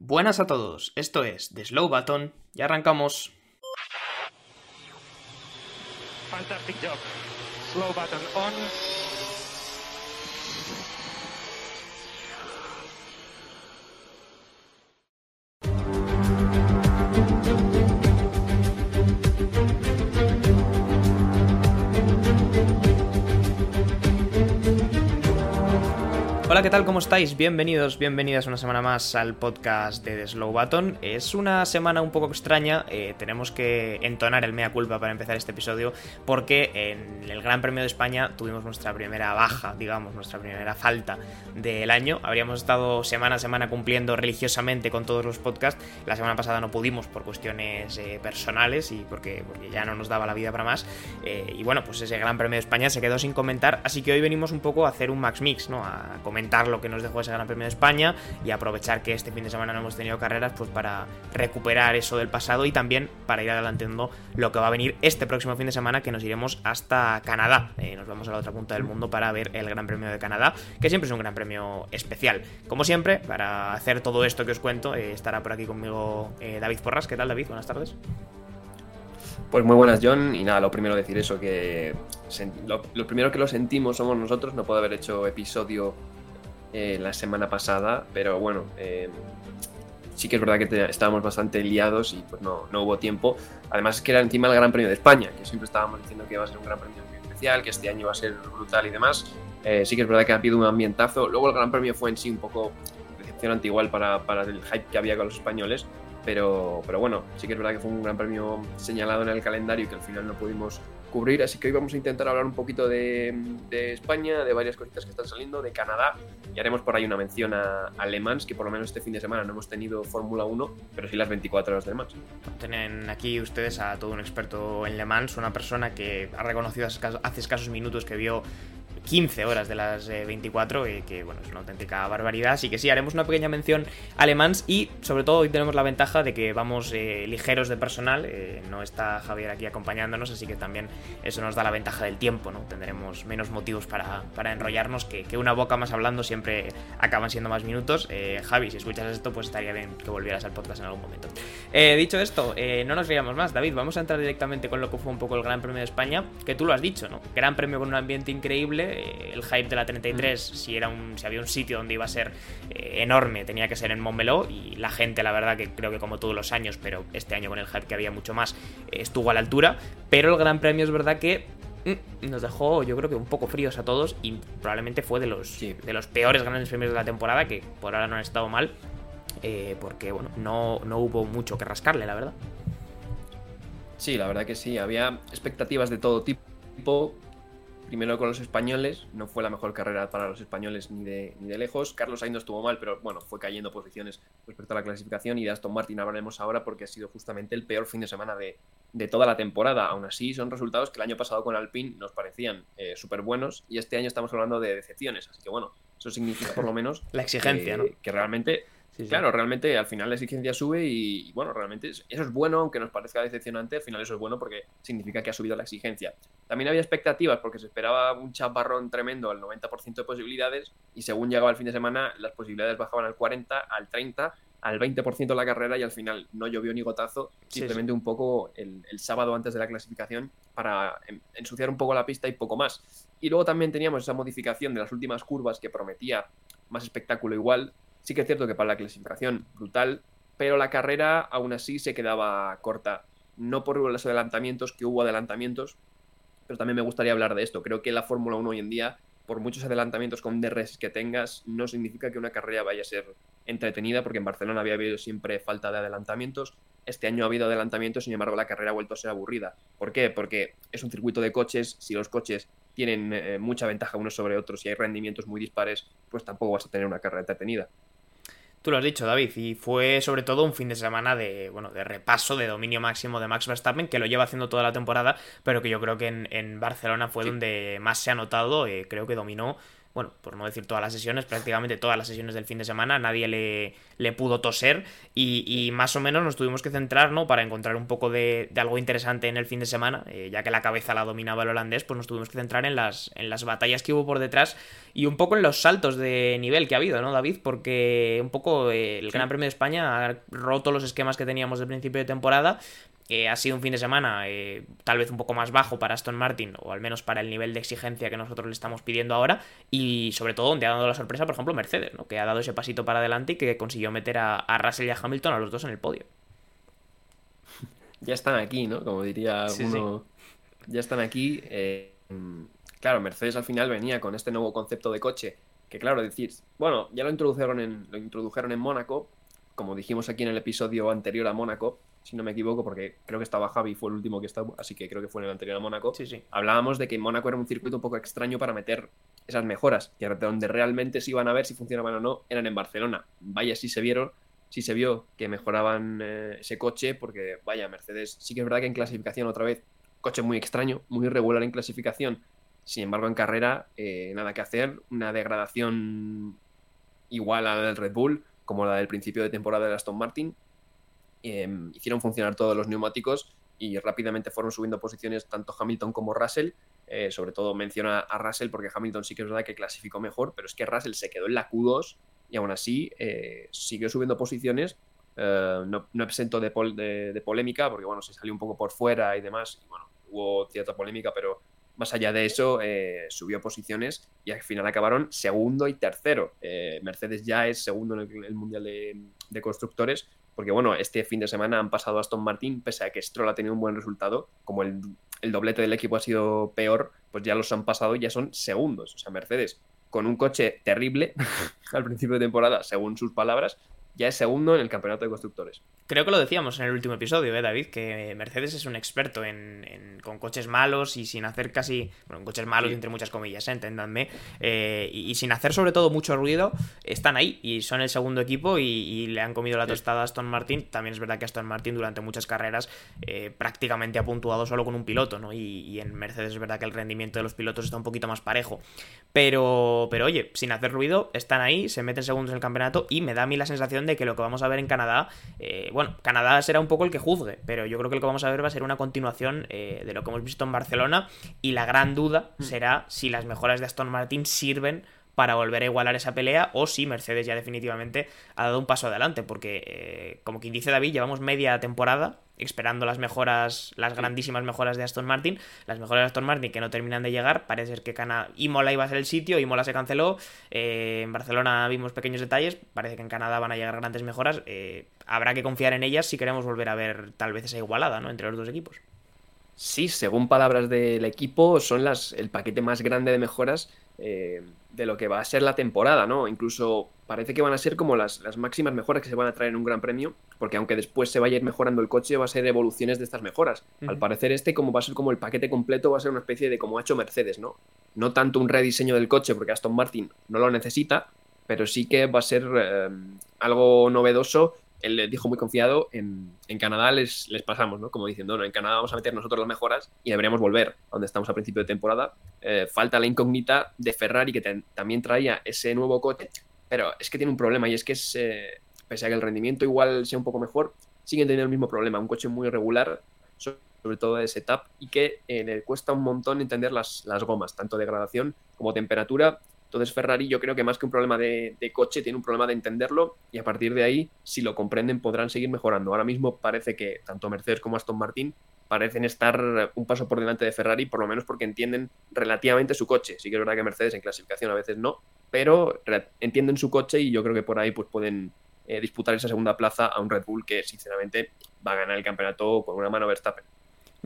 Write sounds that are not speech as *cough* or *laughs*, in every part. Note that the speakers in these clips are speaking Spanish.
Buenas a todos, esto es The Slow Button y arrancamos. Fantastic job. Slow button on. Hola, ¿qué tal? ¿Cómo estáis? Bienvenidos, bienvenidas una semana más al podcast de The Slow Button. Es una semana un poco extraña, eh, tenemos que entonar el mea culpa para empezar este episodio, porque en el Gran Premio de España tuvimos nuestra primera baja, digamos, nuestra primera falta del año. Habríamos estado semana a semana cumpliendo religiosamente con todos los podcasts. La semana pasada no pudimos por cuestiones eh, personales y porque, porque ya no nos daba la vida para más. Eh, y bueno, pues ese Gran Premio de España se quedó sin comentar, así que hoy venimos un poco a hacer un Max Mix, ¿no? A comentar lo que nos dejó ese Gran Premio de España y aprovechar que este fin de semana no hemos tenido carreras pues para recuperar eso del pasado y también para ir adelantando lo que va a venir este próximo fin de semana que nos iremos hasta Canadá. Eh, nos vamos a la otra punta del mundo para ver el Gran Premio de Canadá, que siempre es un Gran Premio especial. Como siempre, para hacer todo esto que os cuento, eh, estará por aquí conmigo eh, David Porras. ¿Qué tal David? Buenas tardes. Pues muy buenas, John. Y nada, lo primero decir eso, que lo, lo, primero que lo sentimos somos nosotros. No puedo haber hecho episodio eh, la semana pasada, pero bueno, eh, sí que es verdad que estábamos bastante liados y pues no, no, hubo tiempo. Además es que era encima el Gran Premio de España, que siempre estábamos diciendo que iba a ser un Gran Premio muy especial, que este año va a ser brutal y demás. Eh, sí que es verdad que ha habido un ambientazo. Luego el Gran Premio fue en sí un poco decepcionante igual para, para el hype que había con los españoles, pero, pero bueno, sí que es verdad que fue un Gran Premio señalado en el calendario y que al final no pudimos cubrir, así que hoy vamos a intentar hablar un poquito de, España, de varias cositas que están saliendo, de Canadá, y haremos por ahí una mención a, a Le Mans, que por lo menos este fin de semana no hemos tenido Fórmula 1, pero sí las 24 horas de Le Mans. Tienen aquí ustedes a todo un experto en Le Mans, una persona que ha reconocido hace escasos minutos que vio 15 horas de las 24, eh, que bueno, es una auténtica barbaridad. Así que sí, haremos una pequeña mención a Le Mans y sobre todo hoy tenemos la ventaja de que vamos eh, ligeros de personal. Eh, no está Javier aquí acompañándonos, así que también eso nos da la ventaja del tiempo, ¿no? Tendremos menos motivos para, para enrollarnos, que, que, una boca más hablando siempre acaban siendo más minutos. Javi, si escuchas esto, pues estaría bien que volvieras al podcast en algún momento. dicho esto, no nos riamos más, David, vamos a entrar directamente con lo que fue un poco el Gran Premio de España, que tú lo has dicho, ¿no? Gran Premio con un ambiente increíble el hype de la 33, si, era un, si había un sitio donde iba a ser eh, enorme, tenía que ser en Montmeló. Y la gente, la verdad, que creo que como todos los años, pero este año con el hype que había mucho más, eh, estuvo a la altura. Pero el Gran Premio es verdad que mm, nos dejó, yo creo que un poco fríos a todos. Y probablemente fue de los, de los peores grandes premios de la temporada, que por ahora no han estado mal. Eh, porque, bueno, no, no hubo mucho que rascarle, la verdad. Sí, la verdad que sí. Había expectativas de todo tipo primero con los españoles, no fue la mejor carrera para los españoles ni de, ni de lejos. Carlos Sainz estuvo mal, pero bueno, fue cayendo posiciones respecto a la clasificación y de Aston Martin hablaremos ahora porque ha sido justamente el peor fin de semana de, de toda la temporada. Aún así, son resultados que el año pasado con Alpine nos parecían eh, súper buenos y este año estamos hablando de decepciones. Así que bueno, eso significa por lo menos *laughs* la exigencia, ¿no? que realmente Sí, sí. Claro, realmente al final la exigencia sube y, bueno, realmente eso es bueno, aunque nos parezca decepcionante, al final eso es bueno porque significa que ha subido la exigencia. También había expectativas porque se esperaba un chaparrón tremendo al 90% de posibilidades y según llegaba el fin de semana las posibilidades bajaban al 40, al 30, al 20% de la carrera y al final no llovió ni gotazo, simplemente un poco el, el, sábado antes de la clasificación para ensuciar un poco la pista y poco más. Y luego también teníamos esa modificación de las últimas curvas que prometía más espectáculo igual, Sí que es cierto que para la clasificación brutal, pero la carrera aún así se quedaba corta. No por los adelantamientos, que hubo adelantamientos, pero también me gustaría hablar de esto. Creo que la Fórmula 1 hoy en día, por muchos adelantamientos con DRS que tengas, no significa que una carrera vaya a ser entretenida, porque en Barcelona había habido siempre falta de adelantamientos. Este año ha habido adelantamientos, sin embargo la carrera ha vuelto a ser aburrida. ¿Por qué? Porque es un circuito de coches, si los coches tienen eh, mucha ventaja unos sobre otros y hay rendimientos muy dispares, pues tampoco vas a tener una carrera entretenida. Tú lo has dicho, David, y fue sobre todo un fin de semana de, bueno, de repaso, de dominio máximo de Max Verstappen, que lo lleva haciendo toda la temporada, pero que yo creo que en, en Barcelona fue sí. donde más se ha notado, eh, creo que dominó bueno, por no decir todas las sesiones, prácticamente todas las sesiones del fin de semana, nadie le, le pudo toser y, más o menos nos tuvimos que centrar, ¿no? Para encontrar un poco de, algo interesante en el fin de semana, eh, ya que la cabeza la dominaba el holandés, pues nos tuvimos que centrar en las, en las batallas que hubo por detrás y un poco en los saltos de nivel que ha habido, ¿no, David? Porque un poco eh, el Gran Premio de España ha roto los esquemas que teníamos del principio de temporada ha sido un fin de semana eh, tal vez un poco más bajo para Aston Martin, o al menos para el nivel de exigencia que nosotros le estamos pidiendo ahora, y sobre todo donde ha dado la sorpresa, por ejemplo, Mercedes, ¿no? que ha dado ese pasito para adelante y que consiguió meter a, Russell y a Hamilton a los dos en el podio. *laughs* Ya están aquí, ¿no? Como diría uno. Ya están aquí. Eh, claro, Mercedes al final venía con este nuevo concepto de coche. Que claro, decir, bueno, ya lo introdujeron en, lo introdujeron en Mónaco, como dijimos aquí en el episodio anterior a Mónaco, si no me equivoco, porque creo que estaba Javi, fue el último que estaba, así que creo que fue en el anterior a Mónaco. Sí, sí. Hablábamos de que Mónaco era un circuito un poco extraño para meter esas mejoras, que donde realmente se iban a ver si funcionaban o no, eran en Barcelona. Vaya, si se vieron, si se vio que mejoraban eh, ese coche, porque vaya, Mercedes sí que es verdad que en clasificación otra vez, coche muy extraño, muy irregular en clasificación. Sin embargo, en carrera, eh, nada que hacer, una degradación igual a la del Red Bull, como la del principio de temporada de Aston Martin, Em, hicieron funcionar todos los neumáticos y rápidamente fueron subiendo posiciones tanto Hamilton como Russell. Eh, sobre todo menciona a Russell porque Hamilton sí que es verdad que clasificó mejor, pero es que Russell se quedó en la Q2 y aún así eh, siguió subiendo posiciones. Eh, no, no, exento de, polémica porque bueno, se salió un poco por fuera y demás. Y bueno, hubo cierta polémica, pero más allá de eso, subió posiciones y al final acabaron segundo y tercero. Mercedes ya es segundo en el, Mundial de, Constructores porque bueno, este fin de semana han pasado a Aston Martin, pese a que Stroll ha tenido un buen resultado, como el, doblete del equipo ha sido peor, pues ya los han pasado y ya son segundos. O sea, Mercedes, con un coche terrible *laughs* al principio de temporada, según sus palabras, ya es segundo en el campeonato de constructores. Creo que lo decíamos en el último episodio, ¿eh, David? Que Mercedes es un experto en, con coches malos y sin hacer casi. Bueno, coches malos, entre muchas comillas, ¿eh? enténdanme. Eh, y, sin hacer sobre todo mucho ruido, están ahí y son el segundo equipo y, le han comido la tostada a Aston Martin. También es verdad que Aston Martin durante muchas carreras eh, prácticamente ha puntuado solo con un piloto, ¿no? Y, en Mercedes es verdad que el rendimiento de los pilotos está un poquito más parejo. Pero, pero oye, sin hacer ruido, están ahí, se meten segundos en el campeonato y me da a mí la sensación de que lo que vamos a ver en Canadá, eh, bueno, Canadá será un poco el que juzgue, pero yo creo que lo que vamos a ver va a ser una continuación eh, de lo que hemos visto en Barcelona y la gran duda mm. será si las mejoras de Aston Martin sirven para volver a igualar esa pelea o si Mercedes ya definitivamente ha dado un paso adelante, porque eh, como quien dice David, llevamos media temporada esperando las mejoras, las grandísimas mejoras de Aston Martin, las mejoras de Aston Martin que no terminan de llegar, parece ser que Cana Imola iba a ser el sitio, Imola se canceló, eh, en Barcelona vimos pequeños detalles, parece que en Canadá van a llegar grandes mejoras, eh, habrá que confiar en ellas si queremos volver a ver tal vez esa igualada ¿no? entre los dos equipos. Sí, según palabras del equipo, son las, el paquete más grande de mejoras eh, de lo que va a ser la temporada, ¿no? Incluso parece que van a ser como las, las, máximas mejoras que se van a traer en un gran premio, porque aunque después se vaya a ir mejorando el coche, va a ser evoluciones de estas mejoras. Al parecer este, como va a ser como el paquete completo, va a ser una especie de como ha hecho Mercedes, ¿no? No tanto un rediseño del coche, porque Aston Martin no lo necesita, pero sí que va a ser eh, algo novedoso él le dijo muy confiado, en, Canadá les, les, pasamos, ¿no? Como diciendo, no, en Canadá vamos a meter nosotros las mejoras y deberíamos volver a donde estamos a principio de temporada. Eh, falta la incógnita de Ferrari, que también traía ese nuevo coche, pero es que tiene un problema y es que es, pese a que el rendimiento igual sea un poco mejor, siguen teniendo el mismo problema, un coche muy regular, sobre todo de setup, y que eh, le cuesta un montón entender las, las gomas, tanto de gradación como temperatura, entonces Ferrari yo creo que más que un problema de, coche tiene un problema de entenderlo y a partir de ahí, si lo comprenden, podrán seguir mejorando. Ahora mismo parece que tanto Mercedes como Aston Martin parecen estar un paso por delante de Ferrari, por lo menos porque entienden relativamente su coche. Sí que es verdad que Mercedes en clasificación a veces no, pero entienden su coche y yo creo que por ahí pues pueden eh, disputar esa segunda plaza a un Red Bull que sinceramente va a ganar el campeonato con una mano Verstappen.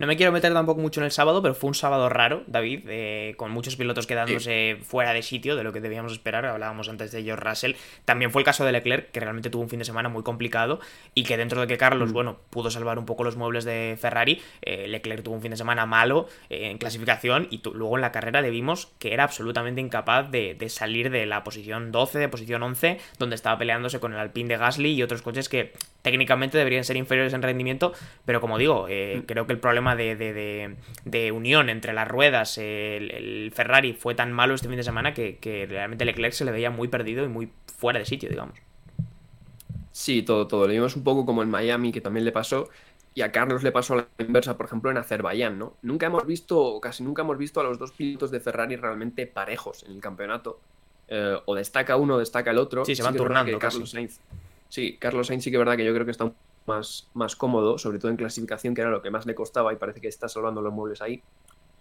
No me quiero meter tampoco mucho en el sábado, pero fue un sábado raro, David, eh, con muchos pilotos quedándose fuera de sitio de lo que debíamos esperar. Hablábamos antes de George Russell. También fue el caso de Leclerc, que realmente tuvo un fin de semana muy complicado y que dentro de que Carlos, mm. bueno, pudo salvar un poco los muebles de Ferrari, eh, Leclerc tuvo un fin de semana malo eh, en clasificación y luego en la carrera le vimos que era absolutamente incapaz de, de, salir de la posición 12, de posición 11, donde estaba peleándose con el Alpine de Gasly y otros coches que técnicamente deberían ser inferiores en rendimiento, pero como digo, eh, mm. creo que el problema de, unión entre las ruedas, el, Ferrari fue tan malo este fin de semana que, que realmente Leclerc se le veía muy perdido y muy fuera de sitio, digamos. Sí, todo, todo. Lo vimos un poco como en Miami, que también le pasó, y a Carlos le pasó a la inversa, por ejemplo, en Azerbaiyán, ¿no? Nunca hemos visto, casi nunca hemos visto a los dos pilotos de Ferrari realmente parejos en el campeonato. Eh, o destaca uno o destaca el otro. Sí, se van turnando. Carlos Sainz. Sí, Carlos Sainz sí que es verdad que yo creo que está más, más cómodo, sobre todo en clasificación, que era lo que más le costaba y parece que está salvando los muebles ahí.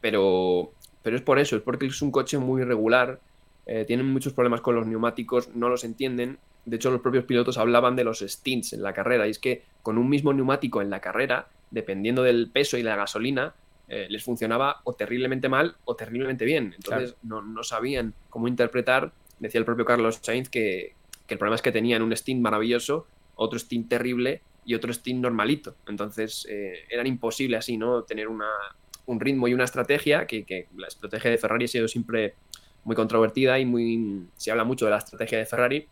Pero, pero es por eso, es porque es un coche muy irregular, eh, tienen muchos problemas con los neumáticos, no los entienden de hecho, los propios pilotos hablaban de los stints en la carrera, y es que con un mismo neumático en la carrera, dependiendo del peso y la gasolina, eh, les funcionaba o terriblemente mal o terriblemente bien. Entonces no, sabían cómo interpretar. Decía el propio Carlos Sainz que, el problema es que tenían un stint maravilloso, otro stint terrible y otro stint normalito. Entonces eh, era imposible así, ¿no? Tener una, un ritmo y una estrategia, que, que, la estrategia de Ferrari ha sido siempre muy controvertida y muy... Se habla mucho de la estrategia de Ferrari,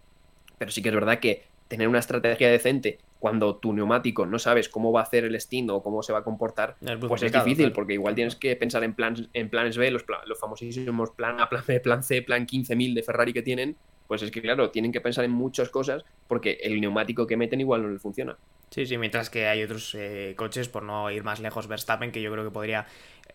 pero sí que es verdad que tener una estrategia decente cuando tu neumático no sabes cómo va a hacer el stint o cómo se va a comportar, pues es difícil, porque igual tienes que pensar en, plan, en planes B, los, los famosísimos plan A, plan B, plan C, plan 15.000 de Ferrari que tienen, pues es que claro, tienen que pensar en muchas cosas porque el neumático que meten igual no le funciona. Sí, sí, mientras que hay otros eh, coches, por no ir más lejos, Verstappen, que yo creo que podría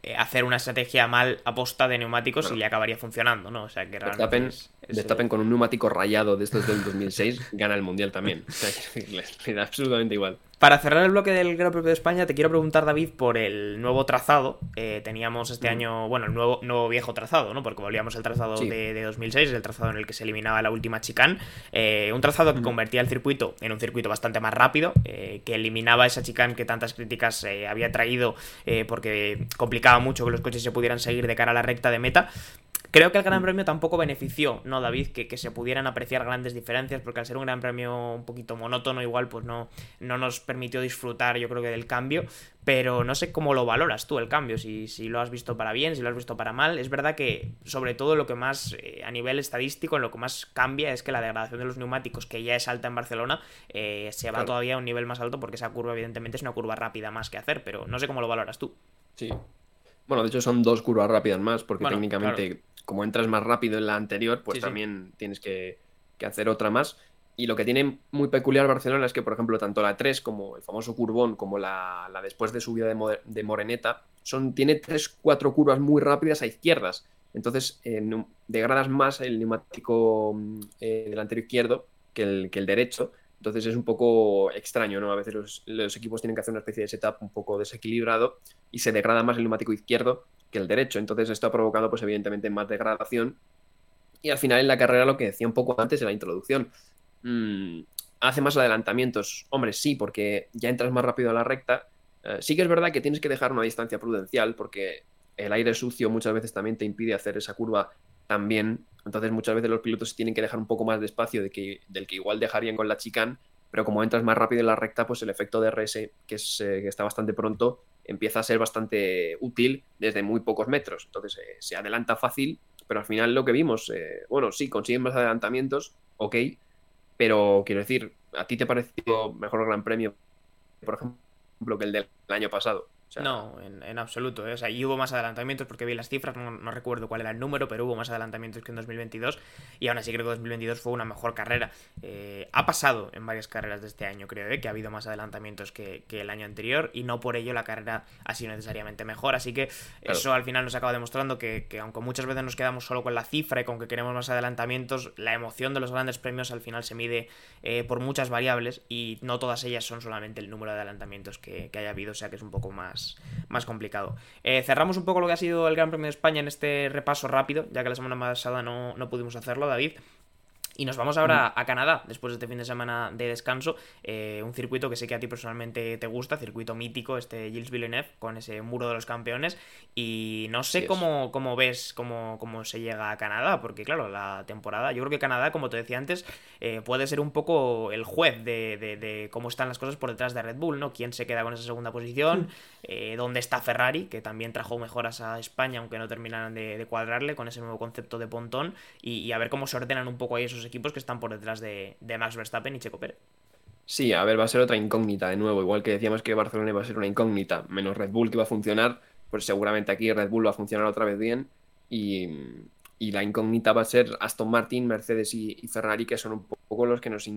eh, hacer una estrategia mal aposta de neumáticos y le acabaría funcionando, ¿no? O sea, que Verstappen, Verstappen con un neumático rayado de estos del *laughs* 2006 gana el Mundial también. O sea, *laughs* le da absolutamente igual. Para cerrar el bloque del Gran Premio de España, te quiero preguntar, David, por el nuevo trazado. Eh, teníamos este año, bueno, el nuevo, nuevo viejo trazado, ¿no? Porque volvíamos al trazado de, 2006, el trazado en el que se eliminaba la última chicane. Eh, un trazado que convertía el circuito en un circuito bastante más rápido, eh, que eliminaba esa chicane que tantas críticas había traído porque complicaba mucho que los coches se pudieran seguir de cara a la recta de meta. Creo que el Gran mm. Premio tampoco benefició, ¿no, David? Que, se pudieran apreciar grandes diferencias, porque al ser un Gran Premio un poquito monótono, igual pues no, no nos permitió disfrutar, yo creo que del cambio. Pero no sé cómo lo valoras tú el cambio, si, si lo has visto para bien, si lo has visto para mal. Es verdad que, sobre todo, lo que más eh, a nivel estadístico, lo que más cambia es que la degradación de los neumáticos, que ya es alta en Barcelona, eh, se va todavía a un nivel más alto, porque esa curva, evidentemente, es una curva rápida más que hacer, pero no sé cómo lo valoras tú. Sí, bueno, de hecho son dos curvas rápidas más, porque técnicamente como entras más rápido en la anterior, pues también tienes que, hacer otra más. Y lo que tiene muy peculiar Barcelona es que, por ejemplo, tanto la 3 como el famoso curvón, como la, después de subida de, de, Moreneta, son, tiene tres, cuatro curvas muy rápidas a izquierdas. Entonces, degradas más el neumático eh, delantero izquierdo que el, que el derecho. Entonces es un poco extraño, ¿no? A veces los, los, equipos tienen que hacer una especie de setup un poco desequilibrado y se degrada más el neumático izquierdo que el derecho. Entonces esto ha provocado, pues evidentemente, más degradación. Y al final en la carrera, lo que decía un poco antes de la introducción, mm, hace más adelantamientos. Hombre, sí, porque ya entras más rápido a la recta. Eh, sí que es verdad que tienes que dejar una distancia prudencial, porque el aire sucio muchas veces también te impide hacer esa curva tan bien. Entonces muchas veces los pilotos tienen que dejar un poco más de espacio de que, del que igual dejarían con la chicane, pero como entras más rápido en la recta, pues el efecto de RS, que, es, eh, que está bastante pronto, empieza a ser bastante útil desde muy pocos metros. Entonces eh, se adelanta fácil, pero al final lo que vimos, eh, bueno, sí, consiguen más adelantamientos, ok, pero quiero decir, ¿a ti te pareció mejor el Gran Premio, por ejemplo, que el del año pasado? No, en, absoluto. ¿eh? O sea, y hubo más adelantamientos porque vi las cifras, no, recuerdo cuál era el número, pero hubo más adelantamientos que en 2022. Y aún así creo que 2022 fue una mejor carrera. Eh, ha pasado en varias carreras de este año, creo, ¿eh? que ha habido más adelantamientos que, el año anterior. Y no por ello la carrera ha sido necesariamente mejor. Así que eso al final nos acaba demostrando que, aunque muchas veces nos quedamos solo con la cifra y con que queremos más adelantamientos, la emoción de los grandes premios al final se mide por muchas variables y no todas ellas son solamente el número de adelantamientos que haya habido. O sea que es un poco más más, complicado. Eh, cerramos un poco lo que ha sido el Gran Premio de España en este repaso rápido, ya que la semana pasada no, no pudimos hacerlo, David. Y nos vamos ahora a Canadá, después de este fin de semana de descanso. Eh, un circuito que sé que a ti personalmente te gusta, circuito mítico, este Gilles Villeneuve, con ese muro de los campeones. Y no sé cómo, cómo, ves cómo, cómo, se llega a Canadá, porque claro, la temporada, yo creo que Canadá, como te decía antes, eh, puede ser un poco el juez de, de, cómo están las cosas por detrás de Red Bull, ¿no? ¿Quién se queda con esa segunda posición? Eh, ¿Dónde está Ferrari? Que también trajo mejoras a España, aunque no terminaran de, cuadrarle con ese nuevo concepto de pontón. Y, y a ver cómo se ordenan un poco ahí esos equipos que están por detrás de, Max Verstappen y Checo Pérez. Sí, a ver, va a ser otra incógnita de nuevo. Igual que decíamos que Barcelona va a ser una incógnita, menos Red Bull que va a funcionar, pues seguramente aquí Red Bull va a funcionar otra vez bien. Y, la incógnita va a ser Aston Martin, Mercedes y, Ferrari, que son un poco los que nos,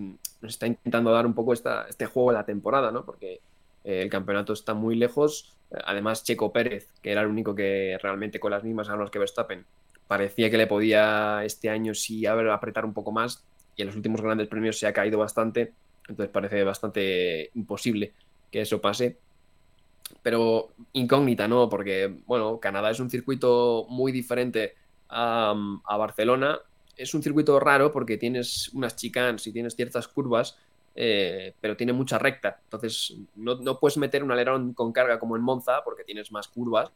está intentando dar un poco este juego de la temporada, ¿no? Porque eh, el campeonato está muy lejos. Además, Checo Pérez, que era el único que realmente con las mismas armas que Verstappen, parecía que le podía este año sí apretar un poco más y en los últimos grandes premios se ha caído bastante entonces parece bastante imposible que eso pase. Pero incógnita, ¿no? Porque, bueno, Canadá es un circuito muy diferente a, Barcelona. Es un circuito raro porque tienes unas chicanes y tienes ciertas curvas, eh, pero tiene mucha recta. Entonces, no, no, puedes meter un alerón con carga como en Monza porque tienes más curvas.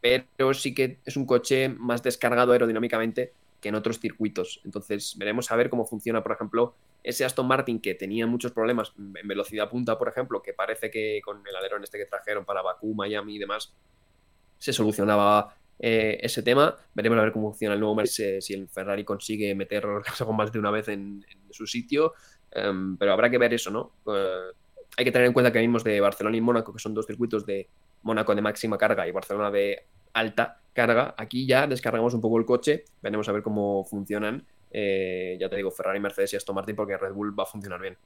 Pero sí que es un coche más descargado aerodinámicamente que en otros circuitos. Entonces, veremos a ver cómo funciona, por ejemplo, ese Aston Martin que tenía muchos problemas en velocidad punta, por ejemplo, que parece que con el alerón este que trajeron para Bakú, Miami y demás, se solucionaba eh, ese tema. Veremos a ver cómo funciona el nuevo Mercedes, si el Ferrari consigue meter *laughs* con más de una vez en, su sitio. Em, pero habrá que ver eso, ¿no? Eh, hay que tener en cuenta que venimos de Barcelona y Mónaco, que son dos circuitos de Mónaco de máxima carga y Barcelona de alta carga. Aquí ya descargamos un poco el coche, veremos a ver cómo funcionan. Eh, ya te digo, Ferrari, Mercedes y Aston Martin, porque Red Bull va a funcionar bien.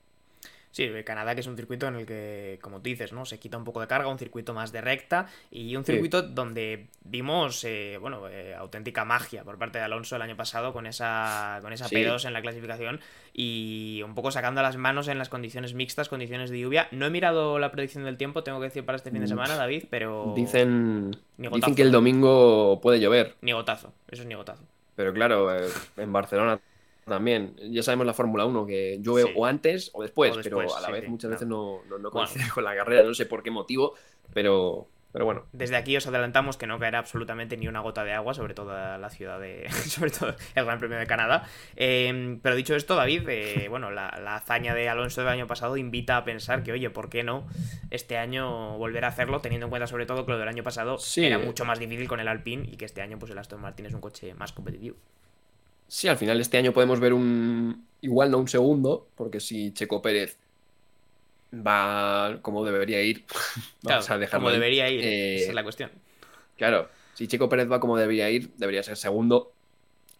Sí, Canadá que es un circuito en el que, como tú dices, ¿no? Se quita un poco de carga, un circuito más de recta y un circuito donde vimos, eh, bueno, eh, auténtica magia por parte de Alonso el año pasado con esa, con esa P2 en la clasificación y un poco sacando las manos en las condiciones mixtas, condiciones de lluvia. No he mirado la predicción del tiempo, tengo que decir para este fin de mm. semana, David, pero... Dicen, dicen que el domingo puede llover. Ni gotazo, eso es ni gotazo. Pero claro, eh, en Barcelona también. Ya sabemos la Fórmula 1, que llueve o antes o después, pero a la vez muchas veces no, no, coincide con la carrera, no sé por qué motivo, pero, pero bueno. Desde aquí os adelantamos que no caerá absolutamente ni una gota de agua sobre toda la ciudad de. *laughs* sobre todo el Gran Premio de Canadá. Em, pero dicho esto, David, eh, *laughs* bueno, la, hazaña de Alonso del año pasado invita a pensar que, oye, ¿por qué no este año volver a hacerlo? Teniendo en cuenta sobre todo que lo del año pasado era mucho más difícil con el Alpine y que este año, pues el Aston Martin es un coche más competitivo. Sí, al final este año podemos ver un. Igual no un segundo, porque si Checo Pérez va como debería ir, *laughs* vamos a dejarlo. Como debería ir, esa es eh, la cuestión. Claro, si Checo Pérez va como debería ir, debería ser segundo,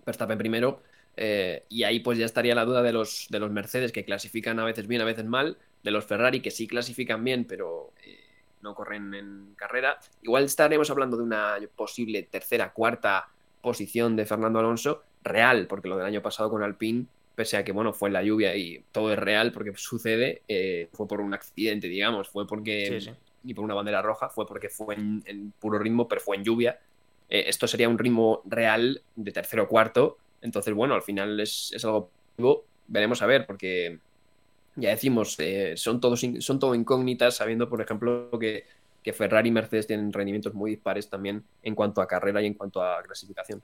Verstappen primero. Eh, y ahí pues ya estaría la duda de los, de los Mercedes que clasifican a veces bien, a veces mal, de los Ferrari que sí clasifican bien, pero eh, no corren en carrera. Igual estaremos hablando de una posible tercera, cuarta posición de Fernando Alonso, real, porque lo del año pasado con Alpine, pese a que bueno, fue en la lluvia y todo es real porque sucede, eh, fue por un accidente, digamos, fue porque, ni por una bandera roja, fue porque fue en, puro ritmo, pero fue en lluvia. Eh, esto sería un ritmo real de tercero o cuarto, entonces bueno, al final es, es algo veremos a ver, porque ya decimos, eh, son, todos, son todo incógnitas, sabiendo, por ejemplo, que, que Ferrari y Mercedes tienen rendimientos muy dispares también en cuanto a carrera y en cuanto a clasificación.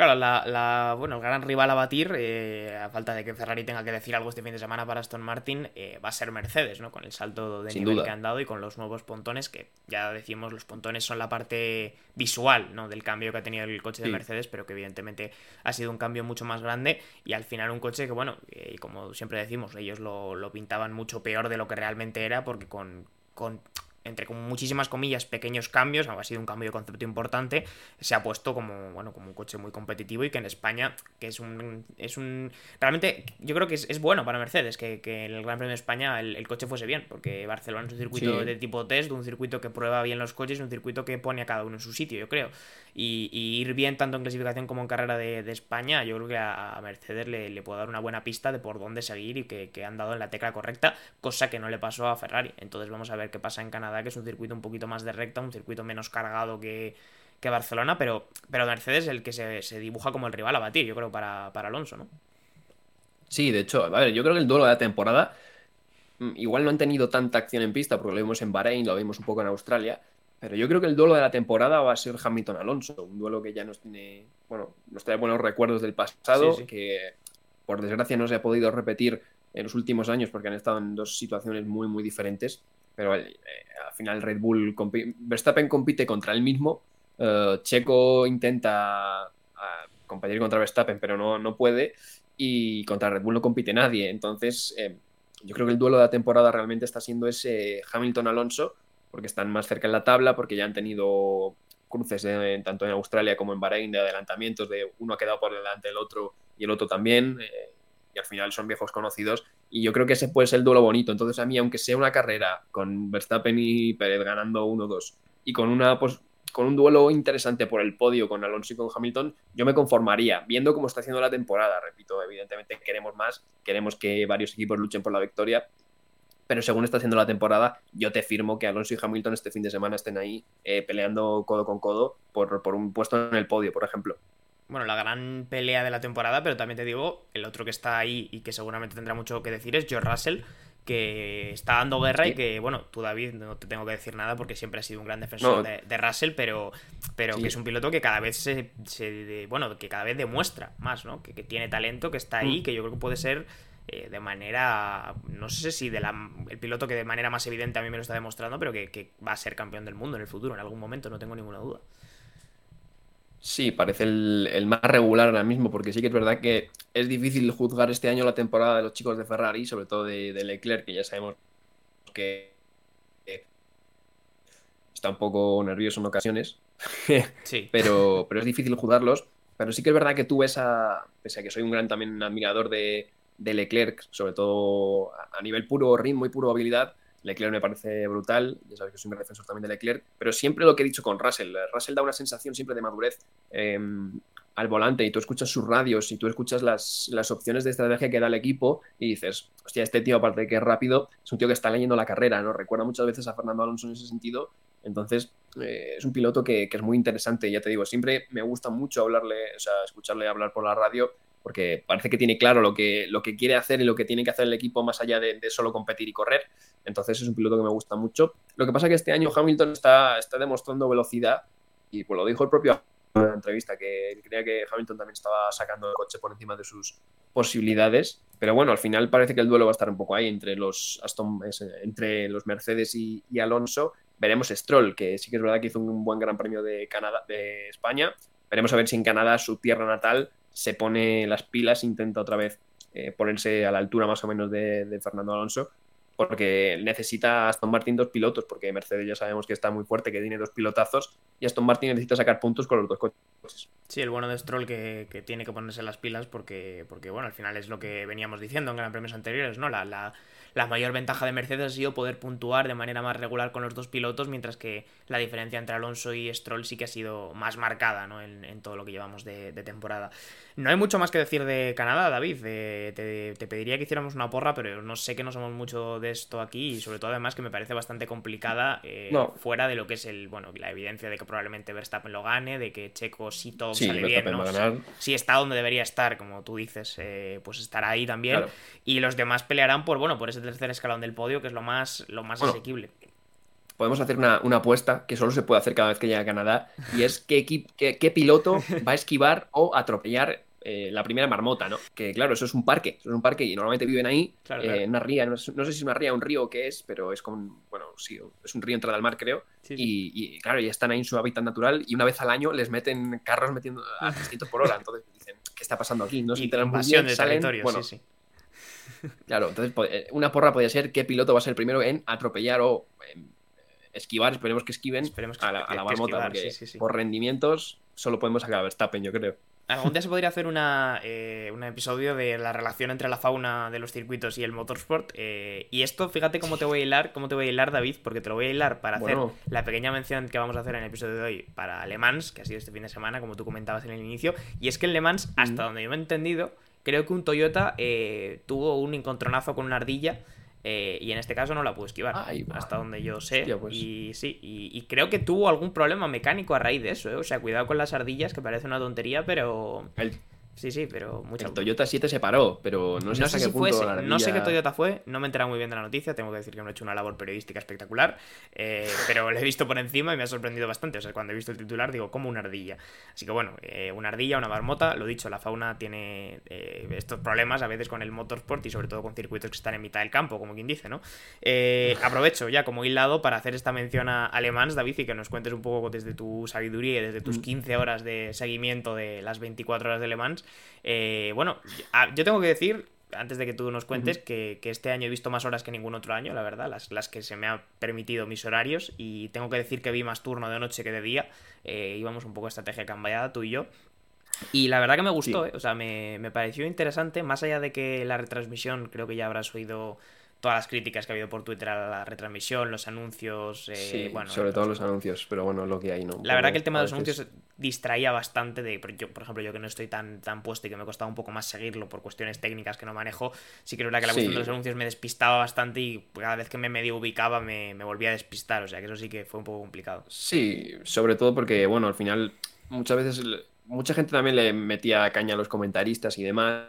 Claro, la, bueno, el gran rival a batir, eh, a falta de que Ferrari tenga que decir algo este fin de semana para Aston Martin, eh, va a ser Mercedes, ¿no? Con el salto de nivel que han dado y con los nuevos pontones, que ya decimos, los pontones son la parte visual, ¿no? Del cambio que ha tenido el coche de Mercedes, pero que evidentemente ha sido un cambio mucho más grande y al final un coche que, bueno, eh, como siempre decimos, ellos lo, lo, pintaban mucho peor de lo que realmente era, porque con, con entre como muchísimas comillas, pequeños cambios, ha sido un cambio de concepto importante, se ha puesto como, bueno, como un coche muy competitivo y que en España, que es un, es un realmente yo creo que es, bueno para Mercedes que, en el Gran Premio de España el, coche fuese bien, porque Barcelona es un circuito de tipo test, un circuito que prueba bien los coches, un circuito que pone a cada uno en su sitio, yo creo. Y, ir bien tanto en clasificación como en carrera de, España, yo creo que a, Mercedes le, puede dar una buena pista de por dónde seguir y que, que han dado en la tecla correcta, cosa que no le pasó a Ferrari. Entonces vamos a ver qué pasa en Canadá que es un circuito un poquito más de recta, un circuito menos cargado que, Barcelona, pero, pero Mercedes es el que se, dibuja como el rival a batir, yo creo, para, Alonso, ¿no? Sí, de hecho, a ver, yo creo que el duelo de la temporada mm, igual no han tenido tanta acción en pista, porque lo vimos en Bahrein, lo vimos un poco en Australia, pero yo creo que el duelo de la temporada va a ser Hamilton-Alonso, un duelo que ya nos tiene, bueno, nos trae buenos recuerdos del pasado, que por desgracia no se ha podido repetir en los últimos años porque han estado en dos situaciones muy, muy diferentes pero eh, al final Red Bull, Verstappen compite contra él mismo, eh, Checo intenta ah, competir contra Verstappen, pero no, no puede. y contra Red Bull no compite nadie. Entonces, eh, yo creo que el duelo de la temporada realmente está siendo ese Hamilton-Alonso, porque están más cerca en la tabla, porque ya han tenido cruces tanto en Australia como en Bahrein de adelantamientos, de uno ha quedado por delante del otro y el otro también, eh, y al final son viejos conocidos, y yo creo que ese puede ser el duelo bonito. Entonces a mí, aunque sea una carrera con Verstappen y Pérez ganando 1-2, y con una pues, con un duelo interesante por el podio con Alonso y con Hamilton, yo me conformaría, viendo cómo está haciendo la temporada, repito, evidentemente queremos más, queremos que varios equipos luchen por la victoria, pero según está haciendo la temporada, yo te firmo que Alonso y Hamilton este fin de semana estén ahí eh, peleando codo con codo por, por un puesto en el podio, por ejemplo bueno, la gran pelea de la temporada, pero también te digo, el otro que está ahí y que seguramente tendrá mucho que decir es George Russell, que está dando guerra y que, bueno, tú David no te tengo que decir nada porque siempre has sido un gran defensor de, Russell, pero, pero que es un piloto que cada vez se, bueno, que cada vez demuestra más, ¿no? Que, tiene talento, que está ahí, mm. que yo creo que puede ser eh, de manera, no sé si de la, el piloto que de manera más evidente a mí me lo está demostrando, pero que, que va a ser campeón del mundo en el futuro, en algún momento, no tengo ninguna duda. Sí, parece el, más regular ahora mismo, porque sí que es verdad que es difícil juzgar este año la temporada de los chicos de Ferrari, sobre todo de, Leclerc, que ya sabemos que está un poco nervioso en ocasiones. *laughs* Sí. pero, pero es difícil juzgarlos. Pero sí que es verdad que tú ves a, pese a que soy un gran también admirador de, de Leclerc, sobre todo a nivel puro ritmo y puro habilidad, Leclerc me parece brutal, ya sabes que soy un defensor también de Leclerc, pero siempre lo que he dicho con Russell, Russell da una sensación siempre de madurez em, al volante y tú escuchas sus radios y tú escuchas las, opciones de estrategia que da el equipo y dices, hostia, este tío aparte de que es rápido, es un tío que está leyendo la carrera, ¿no? Recuerda muchas veces a Fernando Alonso en ese sentido, entonces eh, es un piloto que, que, es muy interesante, ya te digo, siempre me gusta mucho hablarle, o sea, escucharle hablar por la radio porque parece que tiene claro lo que, lo que quiere hacer y lo que tiene que hacer el equipo más allá de, solo competir y correr. Entonces es un piloto que me gusta mucho. Lo que pasa es que este año Hamilton está, está demostrando velocidad y pues lo dijo el propio en la entrevista, que creía que Hamilton también estaba sacando el coche por encima de sus posibilidades. Pero bueno, al final parece que el duelo va a estar un poco ahí entre los Aston, entre los Mercedes y, y Alonso. Veremos Stroll, que sí que es verdad que hizo un buen gran premio de Canadá, de España. Veremos a ver si en Canadá, su tierra natal, se pone las pilas, intenta otra vez eh, ponerse a la altura más o menos de, Fernando Alonso, porque necesita Aston Martin dos pilotos, porque Mercedes ya sabemos que está muy fuerte, que tiene dos pilotazos, y Aston Martin necesita sacar puntos con los dos coches. Sí, el bueno de Stroll que, tiene que ponerse las pilas porque, porque, bueno, al final es lo que veníamos diciendo en Gran Premios anteriores, ¿no? La, la, la mayor ventaja de Mercedes ha sido poder puntuar de manera más regular con los dos pilotos, mientras que la diferencia entre Alonso y Stroll sí que ha sido más marcada ¿no? en, todo lo que llevamos de, temporada. No hay mucho más que decir de Canadá, David. te, pediría que hiciéramos una porra, pero no sé que no somos mucho de esto aquí y sobre todo además que me parece bastante complicada eh, fuera de lo que es el bueno la evidencia de que probablemente Verstappen lo gane, de que Checo si todo sale bien, si está donde debería estar, como tú dices, eh, pues estará ahí también. Y los demás pelearán por bueno por ese tercer escalón del podio, que es lo más, lo más asequible. Podemos hacer una, apuesta que solo se puede hacer cada vez que llega a Canadá, y es qué, qué, piloto *laughs* va a esquivar o atropellar eh, la primera marmota, ¿no? Que claro, eso es un parque, eso es un parque y normalmente viven ahí, eh, en una ría, no, sé si es una ría o un río o qué es, pero es como, bueno, sí, es un río entrada al mar, creo, Y, claro, ya están ahí en su hábitat natural y una vez al año les meten carros metiendo a *laughs* 300 por hora, entonces dicen, ¿qué está pasando aquí? No se de salen, bueno, sí, sí. Claro, entonces eh, una porra podría ser qué piloto va a ser el primero en atropellar o esquivar, esperemos que esquiven a la, a marmota, porque por rendimientos solo podemos sacar a Verstappen, yo creo. Algún día se podría hacer una, eh, un episodio de la relación entre la fauna de los circuitos y el motorsport. Eh, y esto, fíjate cómo te voy a hilar, cómo te voy a hilar, David, porque te lo voy a hilar para hacer la pequeña mención que vamos a hacer en el episodio de hoy para Le Mans, que ha sido este fin de semana, como tú comentabas en el inicio. Y es que en Le Mans, hasta donde yo me he entendido, creo que un Toyota eh, tuvo un encontronazo con una ardilla. Eh, y en este caso no la pudo esquivar, hasta donde yo sé. Pues. Y sí, y, creo que tuvo algún problema mecánico a raíz de eso. ¿eh? O sea, cuidado con las ardillas, que parece una tontería, pero. Sí, sí, pero mucho. El Toyota 7 se paró, pero no sé, qué punto No sé qué Toyota fue, no me he enterado muy bien de la noticia, tengo que decir que no he hecho una labor periodística espectacular, eh, *laughs* pero lo he visto por encima y me ha sorprendido bastante. O sea, cuando he visto el titular digo, como una ardilla. Así que bueno, eh, una ardilla, una marmota, lo dicho, la fauna tiene eh, estos problemas a veces con el motorsport y sobre todo con circuitos que están en mitad del campo, como quien dice, ¿no? aprovecho ya como hilado para hacer esta mención a Alemans, David, y que nos cuentes un poco desde tu sabiduría y desde tus 15 horas de seguimiento de las 24 horas de Le Mans Eh, bueno, yo tengo que decir, antes de que tú nos cuentes, que, este año he visto más horas que ningún otro año, la verdad, las, las que se me han permitido mis horarios, y tengo que decir que vi más turno de noche que de día, eh, íbamos un poco estrategia cambiada, tú y yo. Y la verdad que me gustó, eh, o sea, me, me pareció interesante, más allá de que la retransmisión, creo que ya habrás oído todas las críticas que ha habido por Twitter a la retransmisión, los anuncios. Eh, sí, bueno, sobre todo los anuncios, pero bueno, lo que hay, ¿no? La verdad que el tema de los anuncios distraía bastante de. Yo, por ejemplo, yo que no estoy tan, tan puesto y que me costaba un poco más seguirlo por cuestiones técnicas que no manejo, sí que era que la cuestión de los anuncios me despistaba bastante y cada vez que me medio ubicaba me, me volvía a despistar. O sea que eso sí que fue un poco complicado. Sí, sobre todo porque, bueno, al final muchas veces. Mucha gente también le metía caña a los comentaristas y demás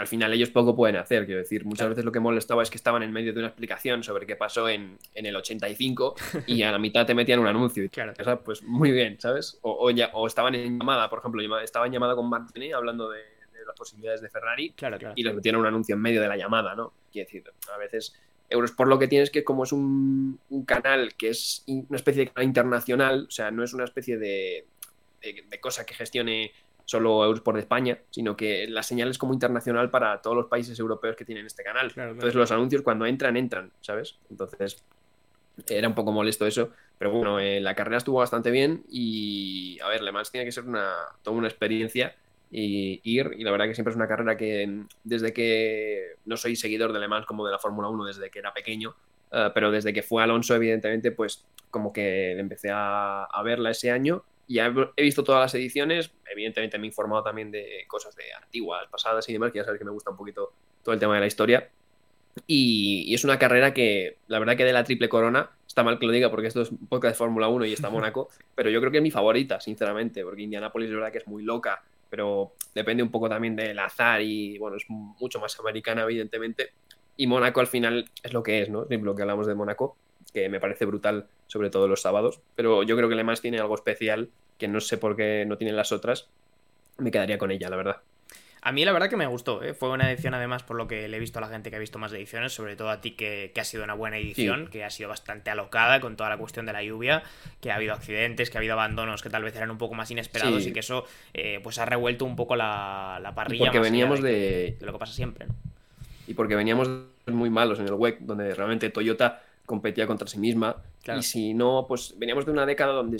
al final ellos poco pueden hacer, quiero decir, muchas veces lo que molestaba es que estaban en medio de una explicación sobre qué pasó en, el 85 y a la *laughs* mitad te metían un anuncio. Claro. pues muy bien, ¿sabes? O, ya, o estaban en llamada, por ejemplo, estaban en llamada con Martini hablando de, las posibilidades de Ferrari claro, claro. y les metieron un anuncio en medio de la llamada, ¿no? Quiero decir, a veces Euros por lo que tienes que como es un, canal que es una especie de canal internacional, o sea, no es una especie de, de cosa que gestione solo Eurosport de España, sino que la señal es como internacional para todos los países europeos que tienen este canal. Entonces los anuncios cuando entran, entran, ¿sabes? Entonces era un poco molesto eso, pero bueno, eh, la carrera estuvo bastante bien y a ver, Le Mans tiene que ser una, toda una experiencia y ir, y la verdad que siempre es una carrera que desde que no soy seguidor de Le Mans como de la Fórmula 1 desde que era pequeño, eh, pero desde que fue Alonso evidentemente pues como que empecé a, a verla ese año ya he visto todas las ediciones, evidentemente me he informado también de cosas de antiguas, pasadas y demás, que ya sabes que me gusta un poquito todo el tema de la historia. Y, es una carrera que, la verdad que de la triple corona, está mal que lo diga porque esto es un podcast de Fórmula 1 y está *laughs* Mónaco, pero yo creo que es mi favorita, sinceramente, porque Indianapolis es verdad que es muy loca, pero depende un poco también del azar y, bueno, es mucho más americana, evidentemente. Y Mónaco al final es lo que es, ¿no? Es lo que hablamos de Mónaco que me parece brutal, sobre todo los sábados. Pero yo creo que Le Mans tiene algo especial que no sé por qué no tienen las otras. Me quedaría con ella, la verdad. A mí la verdad que me gustó, ¿eh? fue una edición además por lo que le he visto a la gente que ha visto más ediciones, sobre todo a ti que, ha sido una buena edición, que ha sido bastante alocada con toda la cuestión de la lluvia, que ha habido accidentes, que ha habido abandonos que tal vez eran un poco más inesperados y que eso eh, pues ha revuelto un poco la, la parrilla. porque veníamos de... de... lo que pasa siempre, ¿no? Y porque veníamos muy malos en el WEC, donde realmente Toyota competía contra sí misma. Y si no, pues veníamos de una década donde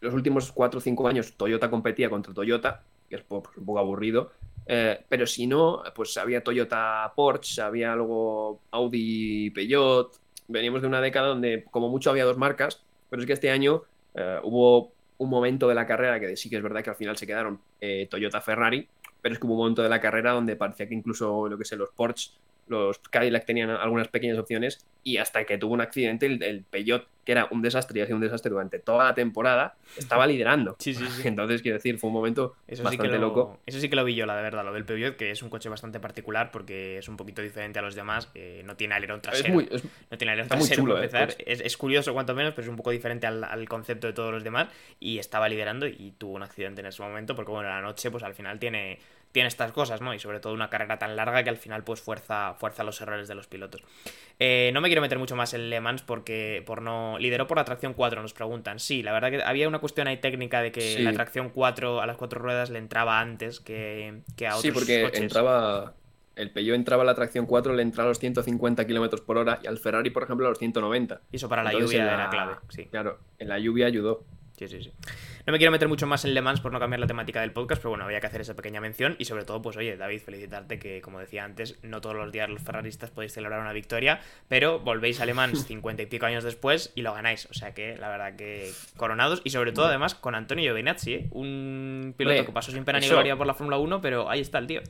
los últimos 4 o 5 años Toyota competía contra Toyota, que es pues, un poco aburrido. Eh, pero si no, pues había Toyota Porsche, había luego Audi Peugeot. Veníamos de una década donde como mucho había dos marcas, pero es que este año eh, hubo un momento de la carrera que sí que es verdad que al final se quedaron eh, Toyota Ferrari, pero es que hubo un momento de la carrera donde parecía que incluso lo que sé, los Porsche los Cadillac tenían algunas pequeñas opciones y hasta que tuvo un accidente el, el Peugeot, que era un desastre y ha sido un desastre durante toda la temporada, estaba liderando. Sí, sí, sí. *laughs* Entonces, quiero decir, fue un momento eso bastante sí que lo, loco. Eso sí que lo vi yo, la de verdad, lo del Peugeot, que es un coche bastante particular porque es un poquito diferente a los demás, no tiene alerón trasero. Es muy, no tiene alerón trasero, chulo, eh, empezar. es, curioso cuanto menos, pero es un poco diferente al, al, concepto de todos los demás y estaba liderando y tuvo un accidente en ese momento porque, bueno, la noche, pues al final tiene tiene estas cosas, ¿no? Y sobre todo una carrera tan larga que al final pues fuerza, fuerza los errores de los pilotos. Eh, no me quiero meter mucho más en Le Mans porque por no... Lideró por la tracción 4, nos preguntan. Sí, la verdad que había una cuestión ahí técnica de que la tracción 4 a las cuatro ruedas le entraba antes que, que a otros Sí, porque entraba... El Peugeot entraba a la tracción 4, le entraba a los 150 km por hora y al Ferrari, por ejemplo, a los 190. Y eso para la lluvia era clave, sí. Claro, en la lluvia ayudó. Sí, sí, sí. No me quiero meter mucho más en Le Mans por no cambiar la temática del podcast, pero bueno, había que hacer esa pequeña mención. Y sobre todo, pues oye, David, felicitarte que, como decía antes, no todos los días los ferraristas podéis celebrar una victoria, pero volvéis a Le Mans *laughs* cincuenta y pico años después y lo ganáis. O sea que, la verdad que coronados. Y sobre todo, además, con Antonio Giovinazzi, ¿eh? un piloto que pasó sin pena ni gloria por la Fórmula 1, pero ahí está el tío.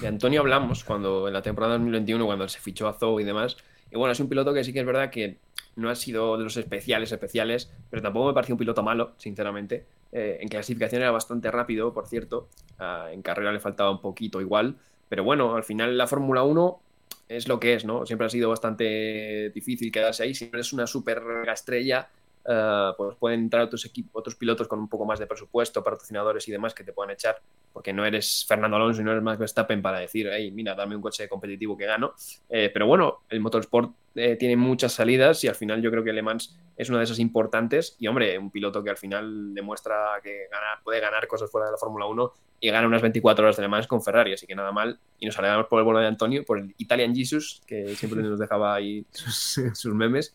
De Antonio hablamos cuando en la temporada 2021, cuando se fichó a Zou y demás. Y bueno, es un piloto que sí que es verdad que no ha sido de los especiales especiales, pero tampoco me pareció un piloto malo, sinceramente. Eh, en clasificación era bastante rápido, por cierto. Ah, en carrera le faltaba un poquito igual. Pero bueno, al final la Fórmula 1 es lo que es, ¿no? Siempre ha sido bastante difícil quedarse ahí. Siempre es una super estrella eh, pues pueden entrar otros, equipos, otros pilotos con un poco más de presupuesto, patrocinadores y demás que te puedan echar, porque no eres Fernando Alonso y no eres Max Verstappen para decir, hey, mira, dame un coche competitivo que gano. Eh, pero bueno, el motorsport eh, tiene muchas salidas y al final yo creo que Le Mans es una de esas importantes. Y hombre, un piloto que al final demuestra que gana, puede ganar cosas fuera de la Fórmula 1 y gana unas 24 horas de Le Mans con Ferrari, así que nada mal. Y nos alegramos por el bueno de Antonio, por el Italian Jesus, que siempre nos dejaba ahí *laughs* sus, memes.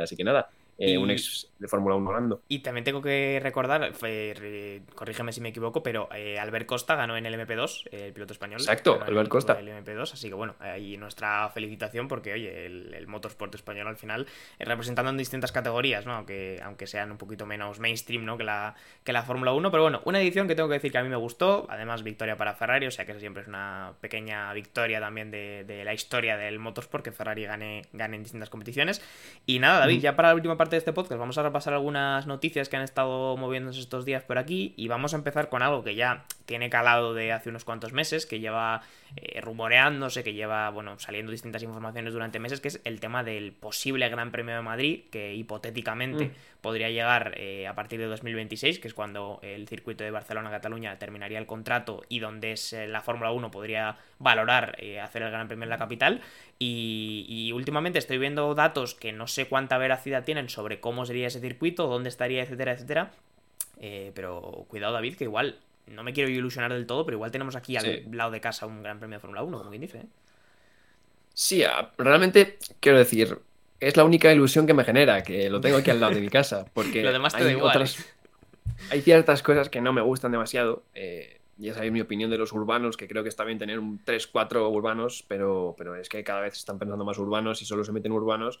así que nada, eh, un ex de Fórmula 1 ganando. Y también tengo que recordar, corrígeme si me equivoco, pero eh, Albert Costa ganó en el MP2, el piloto español. Exacto, Albert Costa. El MP2, así que bueno, ahí nuestra felicitación porque, oye, el, motorsport español al final, eh, representando en distintas categorías, ¿no? Aunque, aunque sean un poquito menos mainstream, ¿no? Que la, que la Fórmula 1, pero bueno, una edición que tengo que decir que a mí me gustó, además victoria para Ferrari, o sea que siempre es una pequeña victoria también de, la historia del motorsport, que Ferrari gane, gane en distintas competiciones. Y nada, David, ya para la última parte de este podcast vamos a repasar algunas noticias que han estado moviéndose estos días por aquí y vamos a empezar con algo que ya tiene calado de hace unos cuantos meses, que lleva eh, rumoreándose, que lleva, bueno, saliendo distintas informaciones durante meses, que es el tema del posible Gran Premio de Madrid, que hipotéticamente mm. Podría llegar eh, a partir de 2026, que es cuando el circuito de Barcelona-Cataluña terminaría el contrato y donde es, eh, la Fórmula 1 podría valorar hacer el Gran Premio en la capital. Y, y, últimamente estoy viendo datos que no sé cuánta veracidad tienen sobre cómo sería ese circuito, dónde estaría, etcétera, etcétera. pero cuidado, David, que igual no me quiero ilusionar del todo, pero igual tenemos aquí al lado de casa un gran premio de Fórmula 1, como quien dice. ¿eh? Sí, realmente quiero decir, es la única ilusión que me genera, que lo tengo aquí al lado de mi casa. Porque *laughs* lo demás te hay, otras, ¿eh? hay ciertas cosas que no me gustan demasiado. Eh, ya sabéis mi opinión de los urbanos, que creo que está bien tener un 3-4 urbanos, pero, pero es que cada vez están pensando más urbanos y solo se meten urbanos.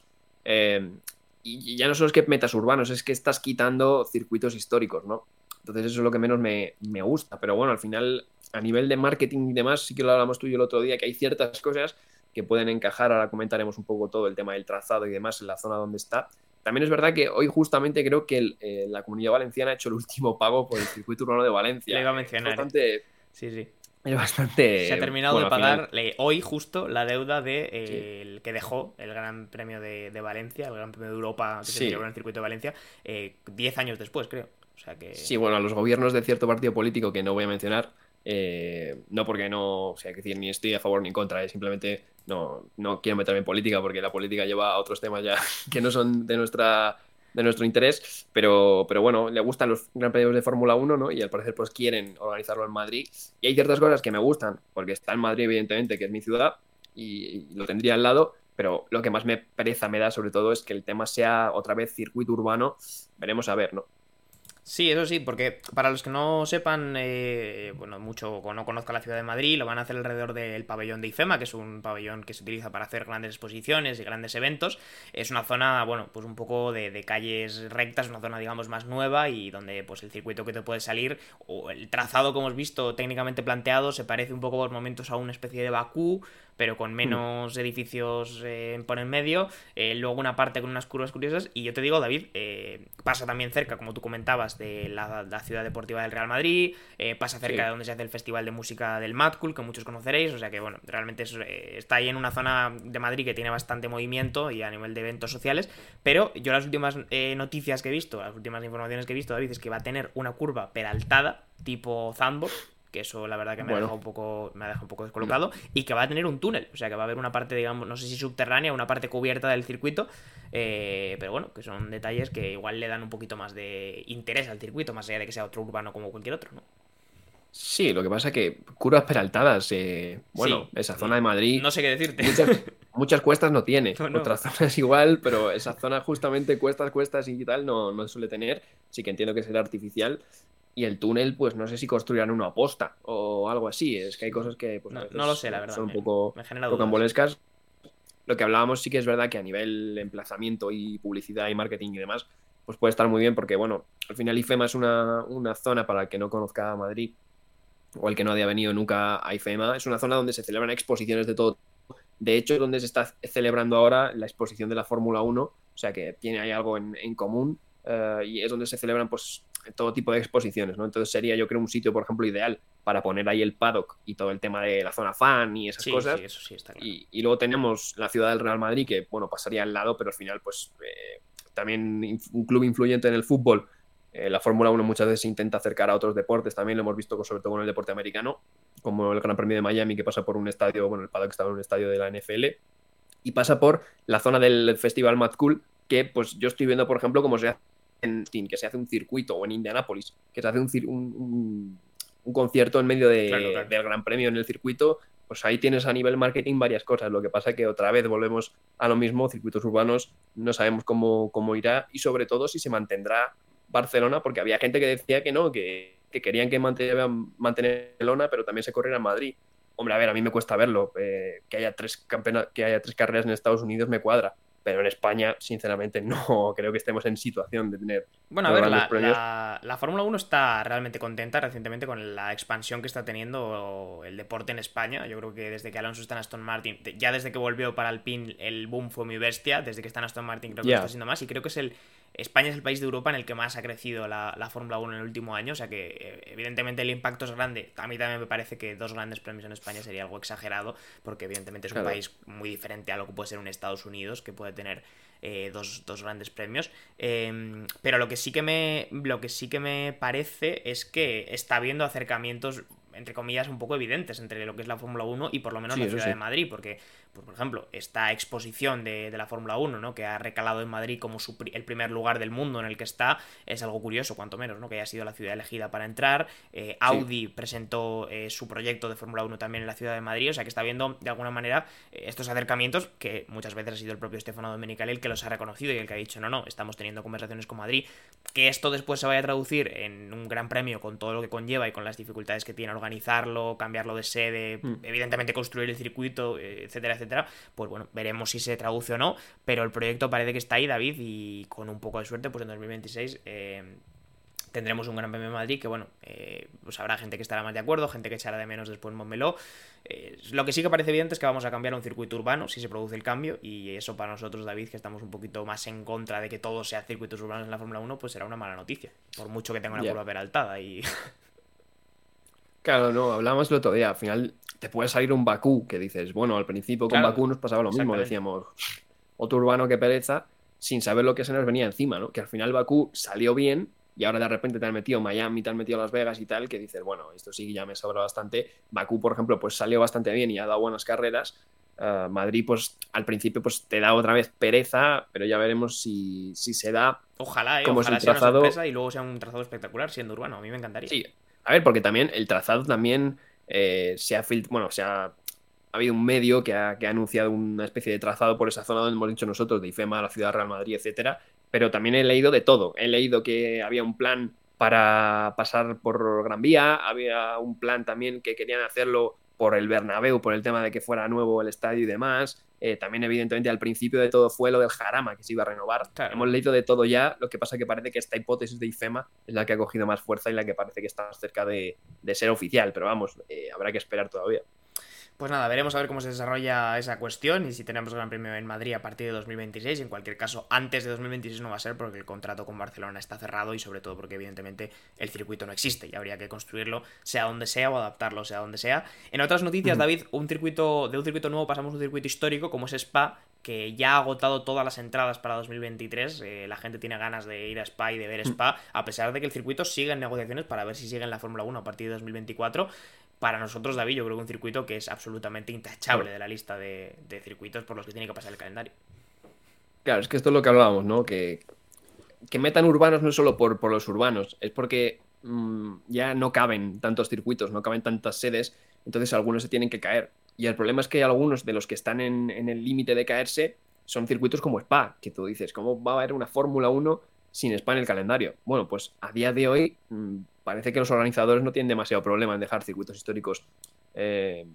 y ya no solo es que metas urbanos, es que estás quitando circuitos históricos, ¿no? Entonces eso es lo que menos me, gusta. Pero bueno, al final, a nivel de marketing y demás, sí que lo hablamos tú y yo el otro día, que hay ciertas cosas que pueden encajar. Ahora comentaremos un poco todo el tema del trazado y demás en la zona donde está. También es verdad que hoy justamente creo que eh, la comunidad valenciana ha hecho el último pago por el circuito urbano de Valencia. Le iba a mencionar. ¿eh? bastante... Sí, sí. Es bastante. Se ha terminado de pagar hoy justo la deuda de eh, el que dejó el Gran Premio de, Valencia, el Gran Premio de Europa que se en el circuito de Valencia, 10 años después, creo. Sí, bueno, a los gobiernos de cierto partido político que no voy a mencionar, eh, no porque no, o sea, que decir, ni estoy a favor ni en contra, eh, simplemente no, no quiero meterme en política porque la política lleva a otros temas ya *laughs* que no son de nuestra de nuestro interés, pero, pero bueno, le gustan los Gran Premios de Fórmula 1, ¿no? Y al parecer pues quieren organizarlo en Madrid. Y hay ciertas cosas que me gustan, porque está en Madrid, evidentemente, que es mi ciudad, y, y lo tendría al lado, pero lo que más me pereza me da sobre todo es que el tema sea otra vez circuito urbano, veremos a ver, ¿no? Sí, eso sí, porque para los que no sepan, eh, bueno, mucho o no conozcan la ciudad de Madrid, lo van a hacer alrededor del pabellón de IFEMA, que es un pabellón que se utiliza para hacer grandes exposiciones y grandes eventos. Es una zona, bueno, pues un poco de, de calles rectas, una zona, digamos, más nueva y donde, pues, el circuito que te puede salir, o el trazado, como hemos visto, técnicamente planteado, se parece un poco por momentos a una especie de Bakú, pero con hmm. menos edificios eh, por en medio, eh, luego una parte con unas curvas curiosas, y yo te digo, David, eh, pasa también cerca, como tú comentabas, de la, ciudad deportiva del Real Madrid, pasa cerca de donde se hace el Festival de Música del Mad Cool, que muchos conoceréis, o sea que bueno, realmente está ahí en una zona de Madrid que tiene bastante movimiento y a nivel de eventos sociales, pero yo las últimas noticias que he visto, las últimas informaciones que he visto, David, es que va a tener una curva peraltada, tipo Zandvoort, que eso la verdad que me ha dejado un poco me ha dejado un poco descolocado y que va a tener un túnel o sea que va a haber una parte digamos no sé si subterránea una parte cubierta del circuito eh, pero bueno que son detalles que igual le dan un poquito más de interés al circuito más allá de que sea otro urbano como cualquier otro no Sí, lo que pasa es que curvas peraltadas, eh, bueno, esa zona de Madrid. No sé qué decirte. Muchas, cuestas no tiene. Otras zonas *laughs* igual, pero esa zona justamente cuestas, cuestas y tal no, no suele tener. Sí que entiendo que será artificial. Y el túnel, pues no sé si construirán uno aposta o algo así. Es que hay cosas que pues, no, lo sé, la verdad. son un poco rocambolescas. Lo que hablábamos sí que es verdad que a nivel emplazamiento y publicidad y marketing y demás, pues puede estar muy bien porque, bueno, al final IFEMA es una, una zona para el que no conozca Madrid o el que no haya venido nunca a IFEMA, es una zona donde se celebran exposiciones de todo. De hecho, es donde se está celebrando ahora la exposición de la Fórmula 1, o sea que tiene ahí algo en, en común eh, y es donde se celebran pues todo tipo de exposiciones, ¿no? Entonces sería yo creo un sitio, por ejemplo, ideal para poner ahí el paddock y todo el tema de la zona fan y esas cosas. Sí, eso sí está y, luego tenemos la ciudad del Real Madrid, que bueno, pasaría al lado, pero al final pues eh, también un club influyente en el fútbol, eh, la Fórmula 1 muchas veces intenta acercar a otros deportes, también lo hemos visto sobre todo con el deporte americano, como el Gran Premio de Miami que pasa por un estadio, bueno, el paddock está en un estadio de la NFL, y pasa por la zona del Festival Mad Cool, que pues yo estoy viendo, por ejemplo, cómo se hace en que se hace un circuito, o en Indianapolis, que se hace un, un, concierto en medio de, del Gran Premio en el circuito, pues ahí tienes a nivel marketing varias cosas. Lo que pasa es que otra vez volvemos a lo mismo, circuitos urbanos, no sabemos cómo, cómo irá y sobre todo si se mantendrá Barcelona, porque había gente que decía que no, que, querían que mantener, mantener Barcelona, pero también se corriera en Madrid. Hombre, a ver, a mí me cuesta verlo. Eh, que, haya tres que haya tres carreras en Estados Unidos me cuadra pero en España, sinceramente, *laughs* no creo que estemos en situación de tener. Bueno, a ver, la, la, Fórmula 1 está realmente contenta recientemente con la expansión que está teniendo el deporte en España. Yo creo que desde que Alonso está en Aston Martin, ya desde que volvió para Alpine, el boom fue muy bestia. Desde que está en Aston Martin, creo que está siendo más. Y creo que es el. España es el país de Europa en el que más ha crecido la, la Fórmula 1 en el último año, o sea que eh, evidentemente el impacto es grande. A mí también me parece que dos grandes premios en España sería algo exagerado, porque evidentemente es un país muy diferente a lo que puede ser un Estados Unidos, que puede tener eh, dos, grandes premios. Em, pero lo que sí que me. Lo que sí que me parece es que está habiendo acercamientos entre comillas, un poco evidentes entre lo que es la Fórmula 1 y por lo menos la ciudad de Madrid, porque pues, por ejemplo, esta exposición de, la Fórmula 1, ¿no? Que ha recalado en Madrid como el primer lugar del mundo en el que está, es algo curioso, cuanto menos, ¿no? Que haya sido la ciudad elegida para entrar. Eh, Audi presentó eh, su proyecto de Fórmula 1 también en la ciudad de Madrid, o sea que está viendo de alguna manera eh, estos acercamientos que muchas veces ha sido el propio Stefano Domenicali el que los ha reconocido y el que ha dicho, no, no, estamos teniendo conversaciones con Madrid. Que esto después se vaya a traducir en un gran premio con todo lo que conlleva y con las dificultades que tiene organizarlo, cambiarlo de sede, mm. evidentemente construir el circuito, etcétera, etcétera, pues bueno, veremos si se traduce o no, pero el proyecto parece que está ahí, David, y con un poco de suerte, pues en 2026 eh, tendremos un Gran Premio de Madrid que, bueno, eh, pues habrá gente que estará más de acuerdo, gente que echará de menos después Montmeló. Eh, lo que sí que parece evidente es que vamos a cambiar un circuito urbano si se produce el cambio, y eso para nosotros, David, que estamos un poquito más en contra de que todo sea circuitos urbanos en la Fórmula 1, pues será una mala noticia, por mucho que tenga una curva peraltada y... *laughs* Claro, no, hablamos el otro día. Al final te puede salir un Bakú que dices, bueno, al principio con Bakú nos pasaba lo mismo. Decíamos, otro urbano que pereza, sin saber lo que se nos venía encima, ¿no? Que al final Bakú salió bien y ahora de repente te han metido Miami, te han metido Las Vegas y tal, que dices, bueno, esto sí ya me sobra bastante. Bakú, por ejemplo, pues salió bastante bien y ha dado buenas carreras. Ah, Madrid, pues al principio, pues te da otra vez pereza, pero ya veremos si, si se da. Ojalá, eh, como ojalá sea trazado... y luego sea un trazado espectacular siendo urbano. A mí me encantaría. Sí, a ver, porque también el trazado también eh, se ha bueno, se ha, ha habido un medio que ha, anunciado una especie de trazado por esa zona donde hemos dicho nosotros, de IFEMA, la ciudad de Real Madrid, etcétera. Pero también he leído de todo. He leído que había un plan para pasar por Gran Vía, había un plan también que querían hacerlo por el Bernabéu, por el tema de que fuera nuevo el estadio y demás. Eh, también, evidentemente, al principio de todo fue lo del Jarama, que se iba a renovar. Hemos leído de todo ya, lo que pasa que parece que esta hipótesis de IFEMA es la que ha cogido más fuerza y la que parece que está más cerca de, ser oficial, pero vamos, eh, habrá que esperar todavía. Pues nada, veremos a ver cómo se desarrolla esa cuestión y si tenemos Gran Premio en Madrid a partir de 2026. En cualquier caso, antes de 2026 no va a ser porque el contrato con Barcelona está cerrado y sobre todo porque evidentemente el circuito no existe y habría que construirlo sea donde sea o adaptarlo sea donde sea. En otras noticias, David, un circuito de un circuito nuevo pasamos a un circuito histórico como es Spa, que ya ha agotado todas las entradas para 2023. Eh, la gente tiene ganas de ir a Spa y de ver Spa, a pesar de que el circuito sigue en negociaciones para ver si sigue en la Fórmula 1 a partir de 2024 para nosotros, David, yo creo que un circuito que es absolutamente intachable de la lista de, circuitos por los que tiene que pasar el calendario. Claro, es que esto es lo que hablábamos, ¿no? Que, que metan urbanos no es solo por, por los urbanos, es porque mm, ya no caben tantos circuitos, no caben tantas sedes, entonces algunos se tienen que caer. Y el problema es que algunos de los que están en, en el límite de caerse son circuitos como Spa, que tú dices, ¿cómo va a haber una Fórmula 1 sin Spa en el calendario? Bueno, pues a día de hoy mm, parece que los organizadores no tienen demasiado problema en dejar circuitos históricos eh,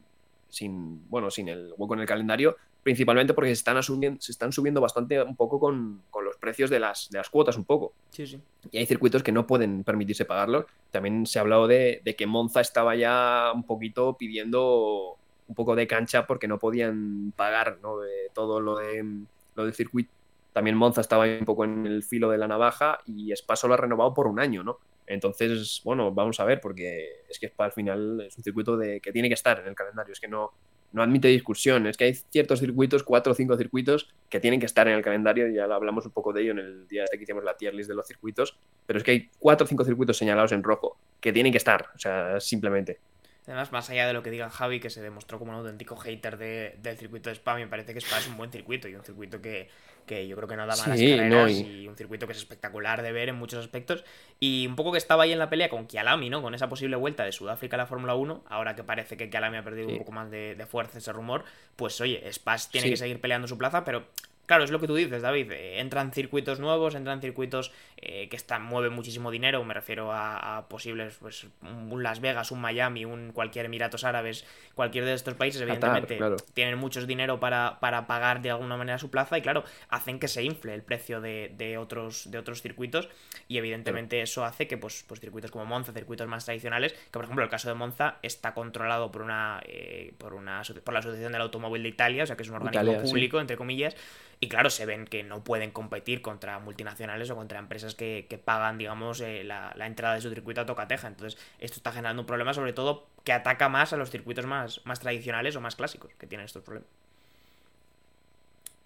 sin, bueno, sin el hueco en el calendario, principalmente porque se están, asumiendo, se están subiendo bastante un poco con, los precios de las, de las cuotas un poco. Sí, sí. Y hay circuitos que no pueden permitirse pagarlos. También se ha hablado de, que Monza estaba ya un poquito pidiendo un poco de cancha porque no podían pagar ¿no? de todo lo, de, lo del circuito. También Monza estaba un poco en el filo de la navaja y Spa solo ha renovado por un año, ¿no? Entonces, bueno, vamos a ver, porque es que al final es un circuito de, que tiene que estar en el calendario, es que no, no admite discusión. Es que hay ciertos circuitos, cuatro o cinco circuitos, que tienen que estar en el calendario. Ya hablamos un poco de ello en el día que hicimos la tier list de los circuitos. Pero es que hay cuatro o cinco circuitos señalados en rojo que tienen que estar, o sea, simplemente. Además, más allá de lo que diga Javi, que se demostró como un auténtico hater del circuito de Spa, me parece que Spa es un buen circuito y un circuito que, que yo creo que no da malas carreras y... un circuito que es espectacular de ver en muchos aspectos. Y un poco que estaba ahí en la pelea con Kialami, ¿no? Con esa posible vuelta de Sudáfrica a la Fórmula 1, ahora que parece que Kialami ha perdido un poco más de, fuerza ese rumor, pues oye, Spa tiene que seguir peleando su plaza, pero Claro, es lo que tú dices, David. Eh, entran circuitos nuevos, entran circuitos eh, que están, mueven muchísimo dinero. Me refiero a, posibles, pues, un Las Vegas, un Miami, un cualquier Emiratos Árabes, cualquier de estos países, evidentemente, tienen muchos dinero para, para, pagar de alguna manera su plaza y, claro, hacen que se infle el precio de, otros, de otros circuitos. Y evidentemente eso hace que, pues, pues, circuitos como Monza, circuitos más tradicionales, que por ejemplo el caso de Monza está controlado por una, eh, por una por la Asociación del Automóvil de Italia, o sea que es un organismo público, entre comillas y claro, se ven que no pueden competir contra multinacionales o contra empresas que, pagan, digamos, eh, la, entrada de su circuito a tocateja. Entonces, esto está generando un problema, sobre todo, que ataca más a los circuitos más, más tradicionales o más clásicos que tienen estos problemas.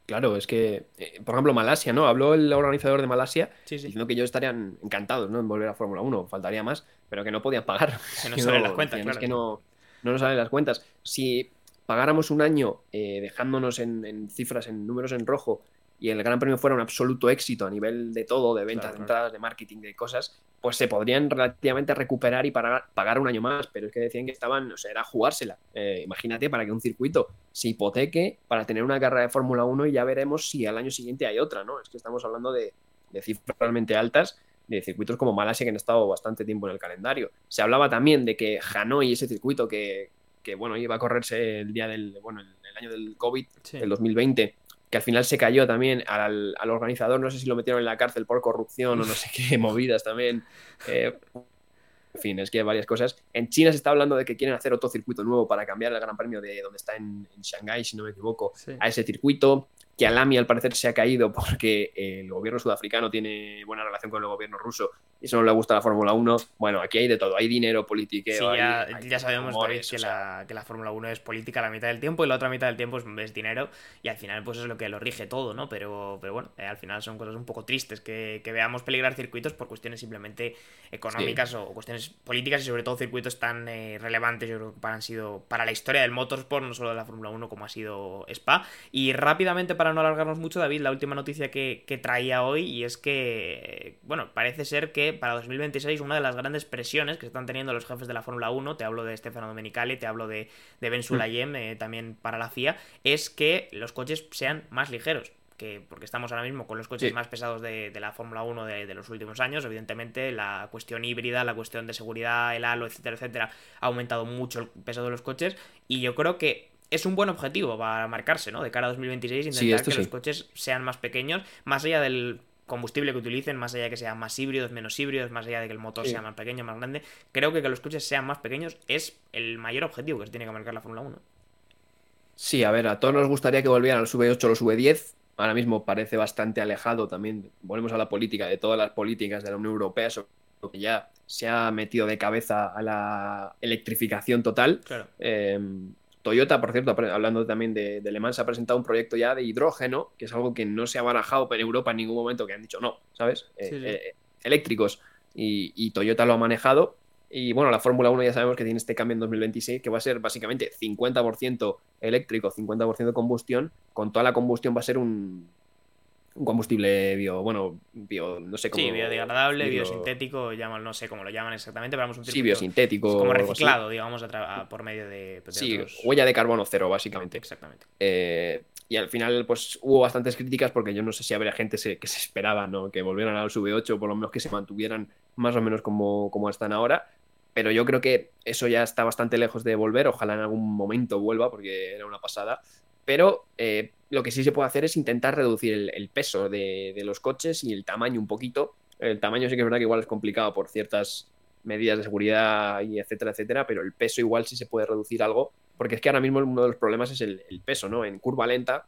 Claro, es que, eh, por ejemplo, Malasia, ¿no? Habló el organizador de Malasia diciendo que ellos estarían encantados, ¿no? En volver a Fórmula 1, faltaría más, pero que no podían pagar. Que no *laughs* salen las cuentas, claro. Es que no, no nos salen las cuentas. Si pagáramos un año eh, dejándonos en, cifras, en números en rojo, y el Gran Premio fuera un absoluto éxito a nivel de todo, de ventas, de entradas, de marketing, de cosas, pues se podrían relativamente recuperar y pagar, un año más. Pero es que decían que estaban, o sea, era jugársela. Eh, imagínate para que un circuito se hipoteque para tener una carrera de Fórmula 1 y ya veremos si al año siguiente hay otra, ¿no? Es que estamos hablando de, de cifras realmente altas de circuitos como Malasia que han estado bastante tiempo en el calendario. Se hablaba también de que Hanoi, ese circuito que, que bueno, iba a correrse el día del, bueno, el, año del COVID, el 2020, que al final se cayó también al, organizador, no sé si lo metieron en la cárcel por corrupción o no sé qué *laughs* movidas también. Eh, en fin, es que hay varias cosas. En China se está hablando de que quieren hacer otro circuito nuevo para cambiar el Gran Premio de donde está en, en Shanghái, si no me equivoco, a ese circuito que Alami al parecer se ha caído porque el gobierno sudafricano tiene buena relación con el gobierno ruso y eso no le gusta a la Fórmula 1. Bueno, aquí hay de todo, hay dinero, político. Sí, ya, sabemos que, la, que la Fórmula 1 es política la mitad del tiempo y la otra mitad del tiempo es, dinero y al final pues es lo que lo rige todo, ¿no? Pero, pero bueno, eh, al final son cosas un poco tristes que, veamos peligrar circuitos por cuestiones simplemente económicas o cuestiones políticas y sobre todo circuitos tan eh, relevantes yo creo que han sido para la historia del motorsport, no solo de la Fórmula 1 como ha sido Spa. Y rápidamente para no alargarnos mucho, David, la última noticia que, traía hoy y es que, bueno, parece ser que para 2026 una de las grandes presiones que están teniendo los jefes de la Fórmula 1, te hablo de Stefano Domenicali, te hablo de, de Ben Sulayem, eh, también para la FIA, es que los coches sean más ligeros. Que, porque estamos ahora mismo con los coches más pesados de, la Fórmula 1 de, de, los últimos años. Evidentemente, la cuestión híbrida, la cuestión de seguridad, el halo, etcétera, etcétera, ha aumentado mucho el peso de los coches. Y yo creo que es un buen objetivo para marcarse, ¿no? De cara a 2026, intentar que los coches sean más pequeños, más allá del combustible que utilicen, más allá de que sean más híbridos, menos híbridos, más allá de que el motor sea más pequeño, más grande. Creo que que los coches sean más pequeños es el mayor objetivo que se tiene que marcar la Fórmula 1. Sí, a ver, a todos nos gustaría que volvieran los V8 o los V10. Ahora mismo parece bastante alejado también. Volvemos a la política, de todas las políticas de la Unión Europea, que ya se ha metido de cabeza a la electrificación total. Claro. Eh, Toyota, por cierto, hablando también de, Le Mans, ha presentado un proyecto ya de hidrógeno, que es algo que no se ha barajado en Europa en ningún momento, que han dicho no, ¿sabes? Eh, eh, eléctricos. Y, Toyota lo ha manejado. Y bueno, la Fórmula 1 ya sabemos que tiene este cambio en 2026, que va a ser básicamente 50% eléctrico, 50% combustión. Con toda la combustión va a ser un, un combustible bio, bueno, bio, no sé cómo. Sí, biodegradable, biosintético, llaman, no sé cómo lo llaman exactamente, pero vamos un Sí, biosintético. Como reciclado, digamos, por medio de. sí, huella de carbono cero, básicamente. Exactamente. Eh, y al final, pues hubo bastantes críticas porque yo no sé si habría gente que se esperaba, ¿no? Que volvieran a los V8, por lo menos que se mantuvieran más o menos como, como están ahora. Pero yo creo que eso ya está bastante lejos de volver. Ojalá en algún momento vuelva, porque era una pasada. Pero eh, lo que sí se puede hacer es intentar reducir el, peso de, los coches y el tamaño un poquito. El tamaño sí que es verdad que igual es complicado por ciertas medidas de seguridad y etcétera, etcétera, pero el peso igual sí se puede reducir algo, porque es que ahora mismo uno de los problemas es el, peso, ¿no? En curva lenta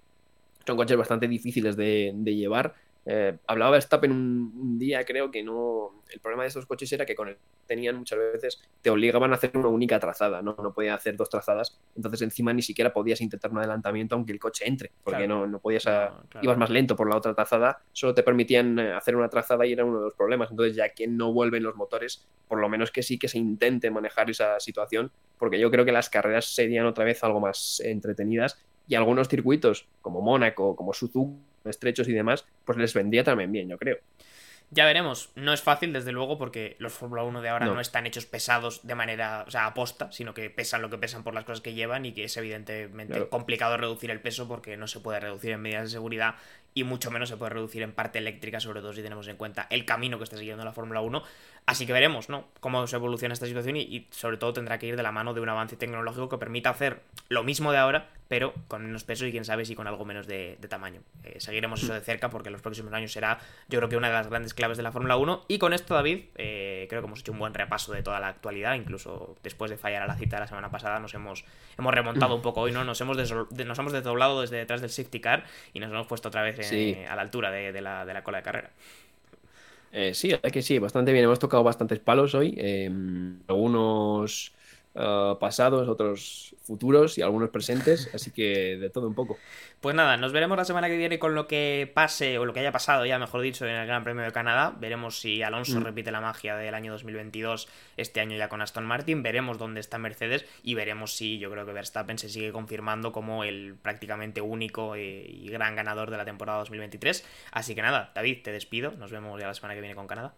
son coches bastante difíciles de, llevar Eh, hablaba Verstappen un, un día, creo que no. El problema de estos coches era que con el tenían muchas veces, te obligaban a hacer una única trazada, ¿no? No podías hacer dos trazadas, entonces encima ni siquiera podías intentar un adelantamiento aunque el coche entre, porque no, no podías, ibas más lento por la otra trazada, solo te permitían eh, hacer una trazada y era uno de los problemas, entonces ya que no vuelven los motores, por lo menos que sí que se intente manejar esa situación, porque yo creo que las carreras serían otra vez algo más entretenidas y algunos circuitos como Mónaco, como Suzuka, estrechos y demás, pues les vendría también bien, yo creo. Ya veremos. No es fácil, desde luego, porque los Fórmula 1 de ahora no. están hechos pesados de manera, o sea, aposta, sino que pesan lo que pesan por las cosas que llevan y que es evidentemente complicado reducir el peso porque no se puede reducir en medidas de seguridad y mucho menos se puede reducir en parte eléctrica, sobre todo si tenemos en cuenta el camino que está siguiendo la Fórmula 1. Así que veremos, ¿no? Cómo se evoluciona esta situación y, sobre todo tendrá que ir de la mano de un avance tecnológico que permita hacer lo mismo de ahora, pero con menos peso y quién sabe si con algo menos de, tamaño. Eh, seguiremos eso de cerca porque en los próximos años será, yo creo que una de las grandes claves de la Fórmula 1. Y con esto, David, eh, creo que hemos hecho un buen repaso de toda la actualidad, incluso después de fallar a la cita de la semana pasada, nos hemos, hemos remontado un poco hoy, ¿no? Nos hemos, nos hemos desdoblado desde detrás del safety car y nos hemos puesto otra vez a la altura de, la, de la cola de carrera. Eh, sí, es que sí, bastante bien. Hemos tocado bastantes palos hoy. Em, algunos eh, pasados, otros futuros y algunos presentes, así que de todo un poco. Pues nada, nos veremos la semana que viene con lo que pase, o lo que haya pasado ya, mejor dicho, en el Gran Premio de Canadá. Veremos si Alonso mm. repite la magia del año 2022, este año ya con Aston Martin. Veremos dónde está Mercedes y veremos si yo creo que Verstappen se sigue confirmando como el prácticamente único y gran ganador de la temporada 2023. Así que nada, David, te despido. Nos vemos ya la semana que viene con Canadá.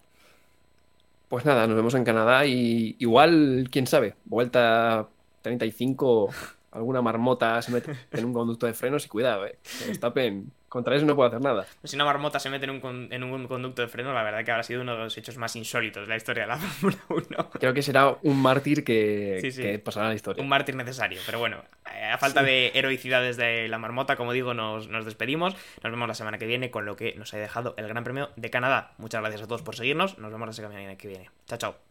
Pues nada, nos vemos en Canadá y igual, quién sabe, vuelta 35 alguna marmota se mete *laughs* en un conducto de frenos y cuidado, eh. Verstappen contra eso no puede hacer nada. Si una marmota se mete en un, en un conducto de frenos, la verdad que habrá sido uno de los hechos más insólitos de la historia de la *laughs* Fórmula 1. Creo que será un mártir que, pasará a la historia. Un mártir necesario, pero bueno, eh, a falta de heroicidad desde la marmota, como digo, nos, nos despedimos. Nos vemos la semana que viene con lo que nos ha dejado el Gran Premio de Canadá. Muchas gracias a todos por seguirnos. Nos vemos la semana que viene. Chao, chao.